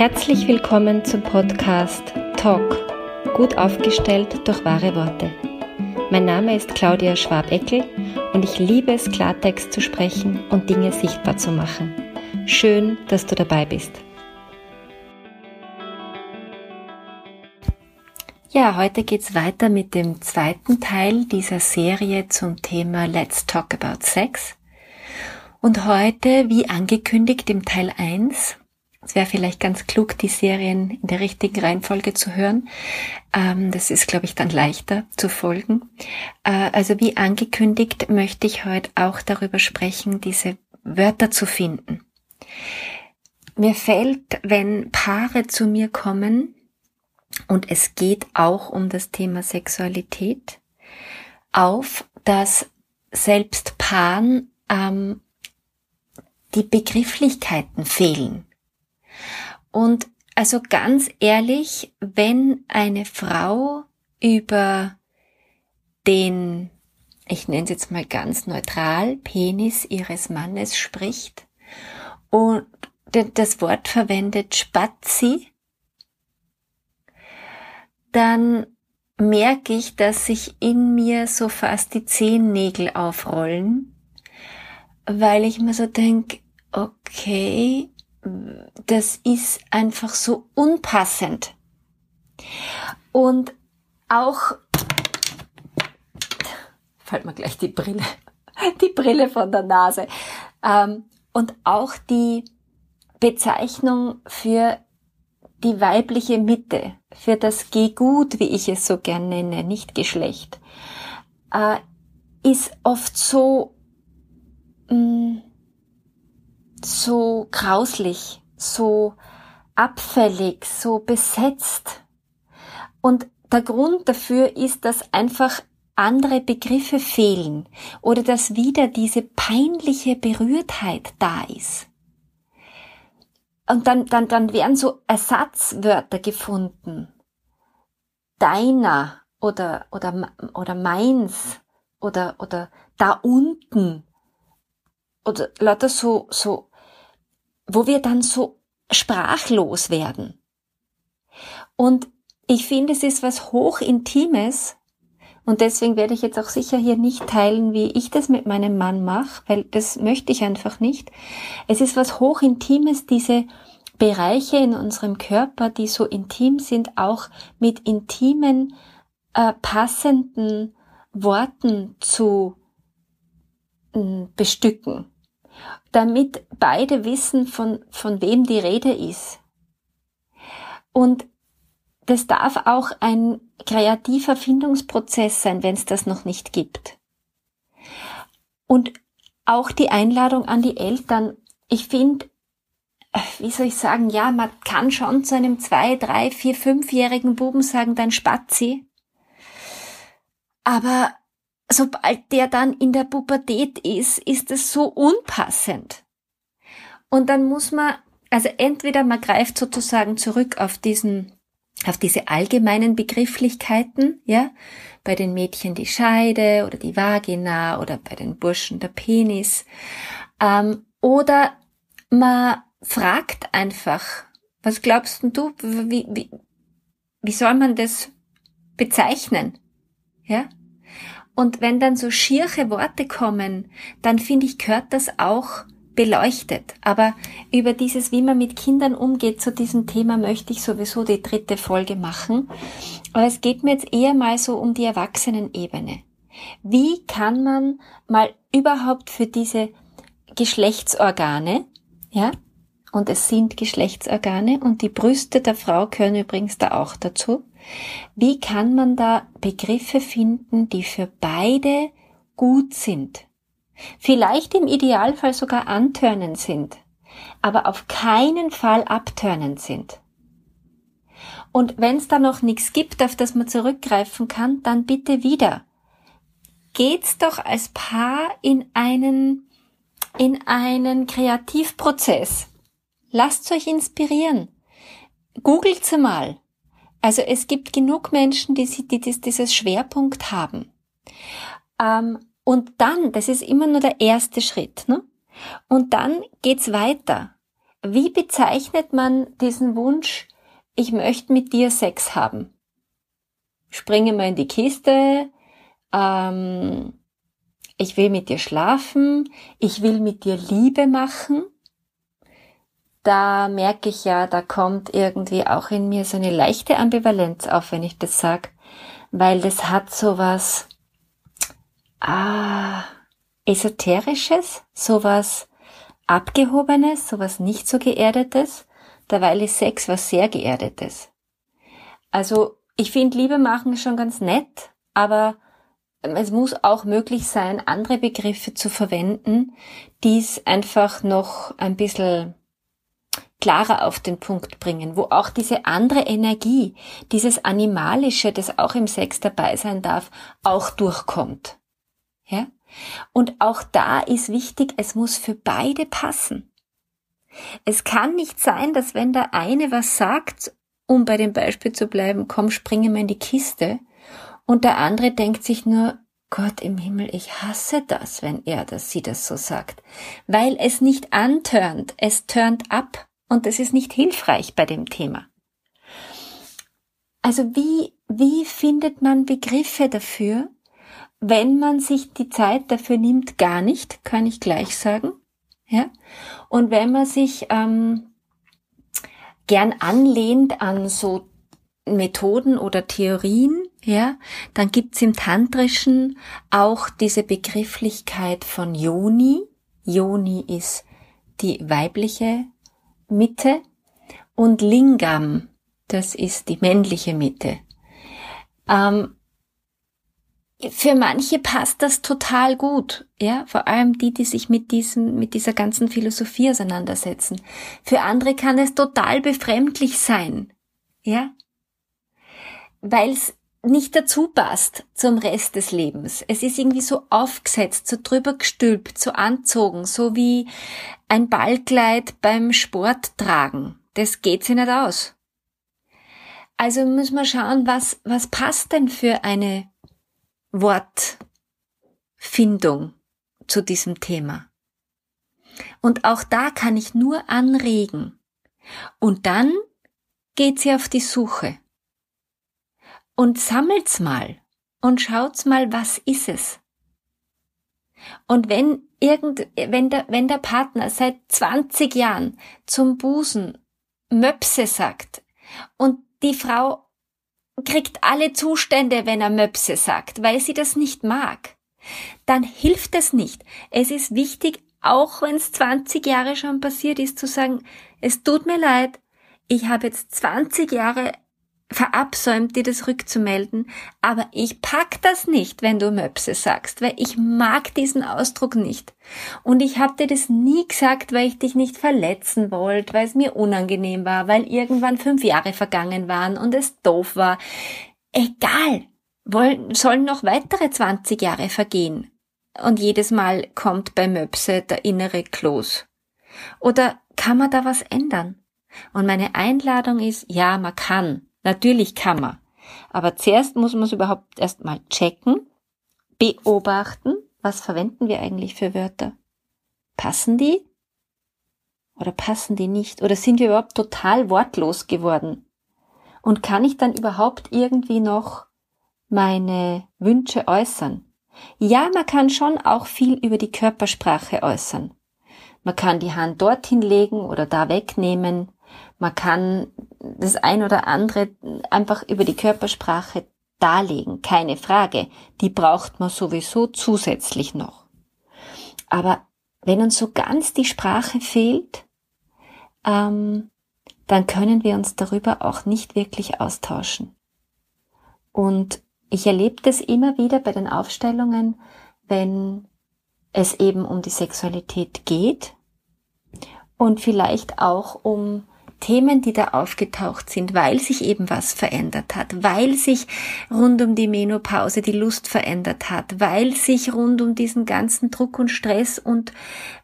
Herzlich willkommen zum Podcast Talk, gut aufgestellt durch wahre Worte. Mein Name ist Claudia Schwabeckel und ich liebe es, Klartext zu sprechen und Dinge sichtbar zu machen. Schön, dass du dabei bist. Ja, heute geht's weiter mit dem zweiten Teil dieser Serie zum Thema Let's Talk About Sex. Und heute, wie angekündigt im Teil 1, es wäre vielleicht ganz klug, die Serien in der richtigen Reihenfolge zu hören. Ähm, das ist, glaube ich, dann leichter zu folgen. Äh, also wie angekündigt möchte ich heute auch darüber sprechen, diese Wörter zu finden. Mir fällt, wenn Paare zu mir kommen, und es geht auch um das Thema Sexualität, auf, dass selbst Paaren ähm, die Begrifflichkeiten fehlen. Und also ganz ehrlich, wenn eine Frau über den, ich nenne es jetzt mal ganz neutral, Penis ihres Mannes spricht und das Wort verwendet Spazi, dann merke ich, dass sich in mir so fast die Zehennägel aufrollen, weil ich mir so denke, okay, das ist einfach so unpassend. Und auch, fällt mir gleich die Brille, die Brille von der Nase. Ähm, und auch die Bezeichnung für die weibliche Mitte, für das Gehgut, wie ich es so gern nenne, nicht Geschlecht, äh, ist oft so, mh, mm, so grauslich, so abfällig, so besetzt. Und der Grund dafür ist, dass einfach andere Begriffe fehlen oder dass wieder diese peinliche Berührtheit da ist. Und dann, dann, dann werden so Ersatzwörter gefunden. Deiner oder, oder, oder meins oder, oder da unten oder lauter so, so wo wir dann so sprachlos werden. Und ich finde, es ist was hochintimes und deswegen werde ich jetzt auch sicher hier nicht teilen, wie ich das mit meinem Mann mache, weil das möchte ich einfach nicht. Es ist was hochintimes, diese Bereiche in unserem Körper, die so intim sind, auch mit intimen, äh, passenden Worten zu äh, bestücken damit beide wissen, von, von wem die Rede ist. Und das darf auch ein kreativer Findungsprozess sein, wenn es das noch nicht gibt. Und auch die Einladung an die Eltern. Ich finde, wie soll ich sagen, ja, man kann schon zu einem zwei, drei, vier, fünfjährigen Buben sagen, dein Spazi. Aber sobald der dann in der Pubertät ist, ist es so unpassend. Und dann muss man, also entweder man greift sozusagen zurück auf diesen, auf diese allgemeinen Begrifflichkeiten, ja, bei den Mädchen die Scheide oder die Vagina oder bei den Burschen der Penis, ähm, oder man fragt einfach, was glaubst du, wie, wie, wie soll man das bezeichnen? Ja? Und wenn dann so schierche Worte kommen, dann finde ich, gehört das auch beleuchtet. Aber über dieses, wie man mit Kindern umgeht, zu diesem Thema möchte ich sowieso die dritte Folge machen. Aber es geht mir jetzt eher mal so um die Erwachsenenebene. Wie kann man mal überhaupt für diese Geschlechtsorgane, ja, und es sind Geschlechtsorgane und die Brüste der Frau gehören übrigens da auch dazu. Wie kann man da Begriffe finden, die für beide gut sind? Vielleicht im Idealfall sogar antörnend sind, aber auf keinen Fall abtörnend sind. Und wenn es da noch nichts gibt, auf das man zurückgreifen kann, dann bitte wieder. Geht's doch als Paar in einen, in einen Kreativprozess Lasst euch inspirieren. Googelt's mal. Also es gibt genug Menschen, die, die, die dieses Schwerpunkt haben. Ähm, und dann, das ist immer nur der erste Schritt, ne? Und dann geht's weiter. wie bezeichnet man diesen Wunsch, ich möchte mit dir Sex haben? Springe mal in die Kiste, ähm, ich will mit dir schlafen, ich will mit dir Liebe machen. Da merke ich ja, da kommt irgendwie auch in mir so eine leichte Ambivalenz auf, wenn ich das sag, weil das hat sowas ah, esoterisches, sowas abgehobenes, sowas nicht so geerdetes. Derweil ist Sex was sehr geerdetes. Also ich finde Liebe machen schon ganz nett, aber es muss auch möglich sein, andere Begriffe zu verwenden, die es einfach noch ein bisschen klarer auf den Punkt bringen, wo auch diese andere Energie, dieses Animalische, das auch im Sex dabei sein darf, auch durchkommt. Ja? Und auch da ist wichtig, es muss für beide passen. Es kann nicht sein, dass wenn der eine was sagt, um bei dem Beispiel zu bleiben, komm, springe mal in die Kiste, und der andere denkt sich nur, Gott im Himmel, ich hasse das, wenn er das, sie das so sagt. Weil es nicht antörnt, es turnt ab und es ist nicht hilfreich bei dem Thema. Also wie, wie findet man Begriffe dafür, wenn man sich die Zeit dafür nimmt, gar nicht, kann ich gleich sagen, ja. Und wenn man sich ähm, gern anlehnt an so Methoden oder Theorien, ja, dann gibt's im Tantrischen auch diese Begrifflichkeit von Yoni. Yoni ist die weibliche Mitte und Lingam, das ist die männliche Mitte. Ähm, für manche passt das total gut, ja, vor allem die, die sich mit diesem, mit dieser ganzen Philosophie auseinandersetzen. Für andere kann es total befremdlich sein, ja, weil es nicht dazu passt zum Rest des Lebens. Es ist irgendwie so aufgesetzt, so drüber gestülpt, so anzogen, so wie ein Ballkleid beim Sport tragen. Das geht sich nicht aus. Also müssen wir schauen, was, was passt denn für eine Wortfindung zu diesem Thema. Und auch da kann ich nur anregen. Und dann geht sie auf die Suche und sammelt's mal und schaut's mal, was ist es? Und wenn irgend, wenn der, wenn der Partner seit 20 Jahren zum Busen Möpse sagt und die Frau kriegt alle Zustände, wenn er Möpse sagt, weil sie das nicht mag, dann hilft es nicht. Es ist wichtig, auch wenn es 20 Jahre schon passiert ist, zu sagen, es tut mir leid, ich habe jetzt 20 Jahre verabsäumt, dir das rückzumelden, aber ich pack das nicht, wenn du Möpse sagst, weil ich mag diesen Ausdruck nicht. Und ich habe dir das nie gesagt, weil ich dich nicht verletzen wollte, weil es mir unangenehm war, weil irgendwann fünf Jahre vergangen waren und es doof war. Egal, wollen, sollen noch weitere 20 Jahre vergehen. Und jedes Mal kommt bei Möpse der innere Kloß. Oder kann man da was ändern? Und meine Einladung ist, ja, man kann. Natürlich kann man. Aber zuerst muss man es überhaupt erstmal checken, beobachten, was verwenden wir eigentlich für Wörter? Passen die? Oder passen die nicht? Oder sind wir überhaupt total wortlos geworden? Und kann ich dann überhaupt irgendwie noch meine Wünsche äußern? Ja, man kann schon auch viel über die Körpersprache äußern. Man kann die Hand dorthin legen oder da wegnehmen. Man kann das ein oder andere einfach über die Körpersprache darlegen, keine Frage. Die braucht man sowieso zusätzlich noch. Aber wenn uns so ganz die Sprache fehlt, ähm, dann können wir uns darüber auch nicht wirklich austauschen. Und ich erlebe das immer wieder bei den Aufstellungen, wenn es eben um die Sexualität geht und vielleicht auch um Themen, die da aufgetaucht sind, weil sich eben was verändert hat, weil sich rund um die Menopause die Lust verändert hat, weil sich rund um diesen ganzen Druck und Stress und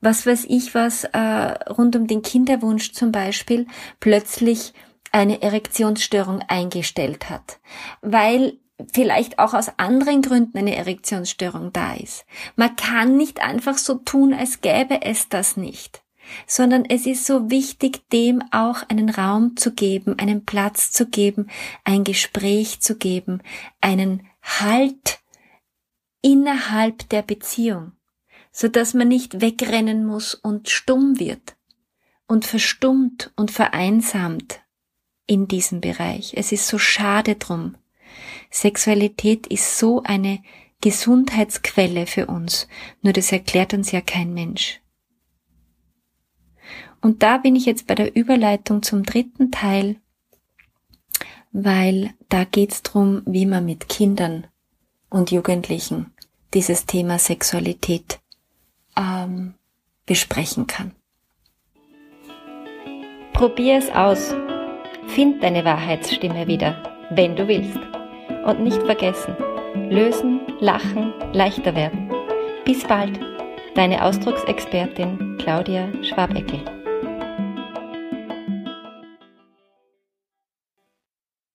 was weiß ich was, äh, rund um den Kinderwunsch zum Beispiel, plötzlich eine Erektionsstörung eingestellt hat, weil vielleicht auch aus anderen Gründen eine Erektionsstörung da ist. Man kann nicht einfach so tun, als gäbe es das nicht. Sondern es ist so wichtig, dem auch einen Raum zu geben, einen Platz zu geben, ein Gespräch zu geben, einen Halt innerhalb der Beziehung, so dass man nicht wegrennen muss und stumm wird und verstummt und vereinsamt in diesem Bereich. Es ist so schade drum. Sexualität ist so eine Gesundheitsquelle für uns, nur das erklärt uns ja kein Mensch. Und da bin ich jetzt bei der Überleitung zum dritten Teil, weil da geht's drum, wie man mit Kindern und Jugendlichen dieses Thema Sexualität ähm, besprechen kann. Probier es aus. Find deine Wahrheitsstimme wieder, wenn du willst. Und nicht vergessen, lösen, lachen, leichter werden. Bis bald, deine Ausdrucksexpertin Claudia Schwabeckel.